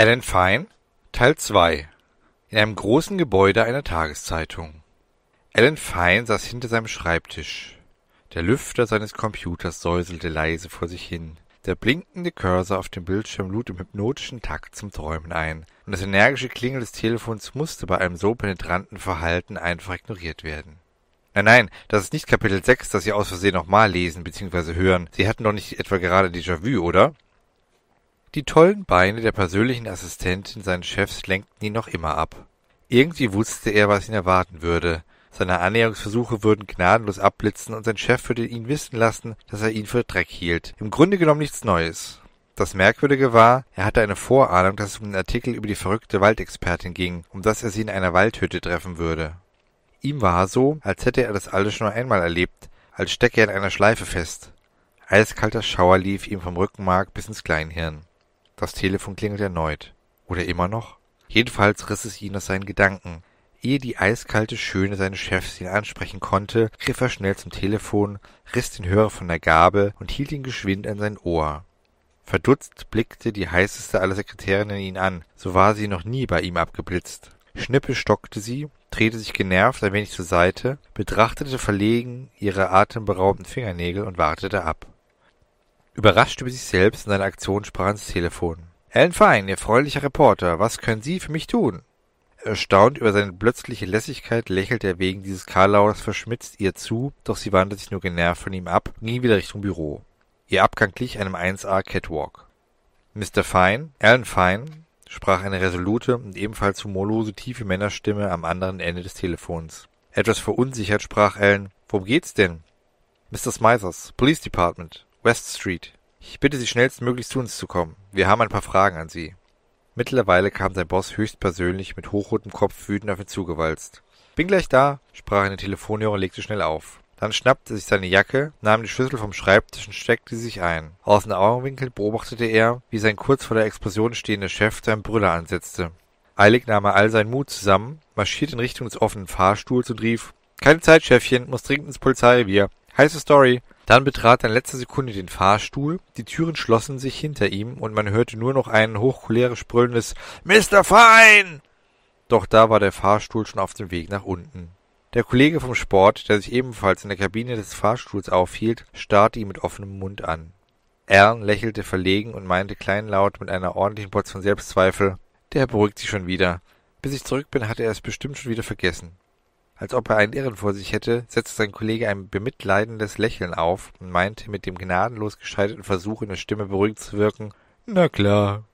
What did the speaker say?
Alan Fine Teil 2 In einem großen Gebäude einer Tageszeitung. Alan Fine saß hinter seinem Schreibtisch. Der Lüfter seines Computers säuselte leise vor sich hin. Der blinkende Cursor auf dem Bildschirm lud im hypnotischen Takt zum Träumen ein, und das energische Klingeln des Telefons musste bei einem so penetranten Verhalten einfach ignoriert werden. Nein, nein, das ist nicht Kapitel 6, das Sie aus Versehen nochmal lesen bzw. hören. Sie hatten doch nicht etwa gerade Déjà-vu, oder? Die tollen Beine der persönlichen Assistentin seines Chefs lenkten ihn noch immer ab. Irgendwie wusste er, was ihn erwarten würde. Seine Annäherungsversuche würden gnadenlos abblitzen und sein Chef würde ihn wissen lassen, dass er ihn für Dreck hielt. Im Grunde genommen nichts Neues. Das Merkwürdige war, er hatte eine Vorahnung, dass es um den Artikel über die verrückte Waldexpertin ging, um dass er sie in einer Waldhütte treffen würde. Ihm war so, als hätte er das alles schon einmal erlebt, als stecke er in einer Schleife fest. Eiskalter Schauer lief ihm vom Rückenmark bis ins Kleinhirn. Das Telefon klingelte erneut. Oder immer noch? Jedenfalls riss es ihn aus seinen Gedanken. Ehe die eiskalte Schöne seines Chefs ihn ansprechen konnte, griff er schnell zum Telefon, riss den Hörer von der Gabel und hielt ihn geschwind an sein Ohr. Verdutzt blickte die heißeste aller Sekretärinnen ihn an, so war sie noch nie bei ihm abgeblitzt. Schnippe stockte sie, drehte sich genervt ein wenig zur Seite, betrachtete verlegen ihre atemberaubenden Fingernägel und wartete ab. Überrascht über sich selbst und seine Aktion sprach ans Telefon. Alan Fine, Ihr freundlicher Reporter, was können Sie für mich tun? Erstaunt über seine plötzliche Lässigkeit lächelte er wegen dieses Karlaus verschmitzt ihr zu, doch sie wandte sich nur genervt von ihm ab und ging wieder Richtung Büro. Ihr Abgang glich einem 1A Catwalk. Mr. Fine, Alan Fine, sprach eine resolute und ebenfalls humorlose tiefe Männerstimme am anderen Ende des Telefons. Etwas verunsichert sprach Alan, worum geht's denn? Mr. Smithers, Police Department. West Street. Ich bitte Sie schnellstmöglich zu uns zu kommen. Wir haben ein paar Fragen an Sie. Mittlerweile kam sein Boss höchstpersönlich mit hochrotem Kopf wütend auf ihn zugewalzt. Bin gleich da, sprach eine Telefonhörer und legte schnell auf. Dann schnappte sich seine Jacke, nahm die Schlüssel vom Schreibtisch und steckte sie sich ein. Aus den Augenwinkeln beobachtete er, wie sein kurz vor der Explosion stehender Chef seinen Brüller ansetzte. Eilig nahm er all seinen Mut zusammen, marschierte in Richtung des offenen Fahrstuhls und rief Keine Zeit, Chefchen, muss dringend ins Polizeirevier. Heiße Story. Dann betrat er in letzter Sekunde den Fahrstuhl, die Türen schlossen sich hinter ihm und man hörte nur noch ein hochcholerisch brüllendes Mr. Fine! Doch da war der Fahrstuhl schon auf dem Weg nach unten. Der Kollege vom Sport, der sich ebenfalls in der Kabine des Fahrstuhls aufhielt, starrte ihn mit offenem Mund an. Alan lächelte verlegen und meinte kleinlaut mit einer ordentlichen Portion Selbstzweifel, der beruhigt sich schon wieder. Bis ich zurück bin, hat er es bestimmt schon wieder vergessen. Als ob er einen Irren vor sich hätte, setzte sein Kollege ein bemitleidendes Lächeln auf und meinte mit dem gnadenlos gescheiterten Versuch, in der Stimme beruhigt zu wirken, na klar.